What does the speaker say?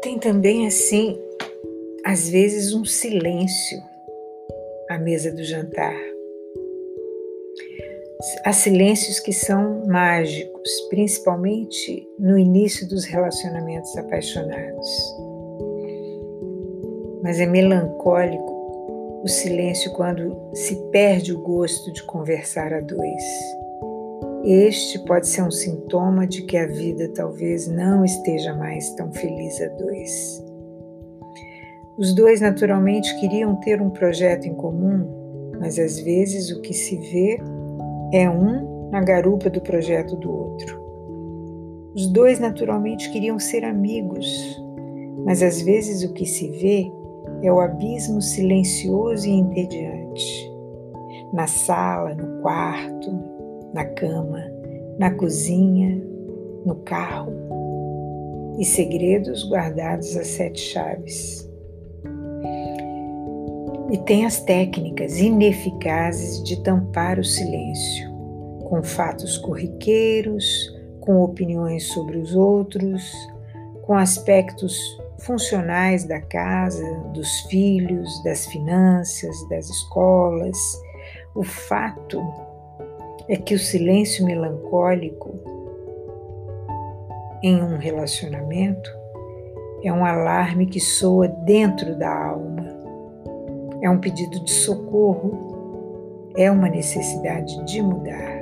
tem também, assim, às vezes um silêncio à mesa do jantar. Há silêncios que são mágicos, principalmente no início dos relacionamentos apaixonados. Mas é melancólico o silêncio quando se perde o gosto de conversar a dois. Este pode ser um sintoma de que a vida talvez não esteja mais tão feliz a dois. Os dois naturalmente queriam ter um projeto em comum, mas às vezes o que se vê é um na garupa do projeto do outro. Os dois naturalmente queriam ser amigos, mas às vezes o que se vê é o abismo silencioso e entediante. Na sala, no quarto, na cama, na cozinha, no carro, e segredos guardados a sete chaves. E tem as técnicas ineficazes de tampar o silêncio, com fatos corriqueiros, com opiniões sobre os outros, com aspectos funcionais da casa, dos filhos, das finanças, das escolas. O fato é que o silêncio melancólico em um relacionamento é um alarme que soa dentro da alma, é um pedido de socorro, é uma necessidade de mudar.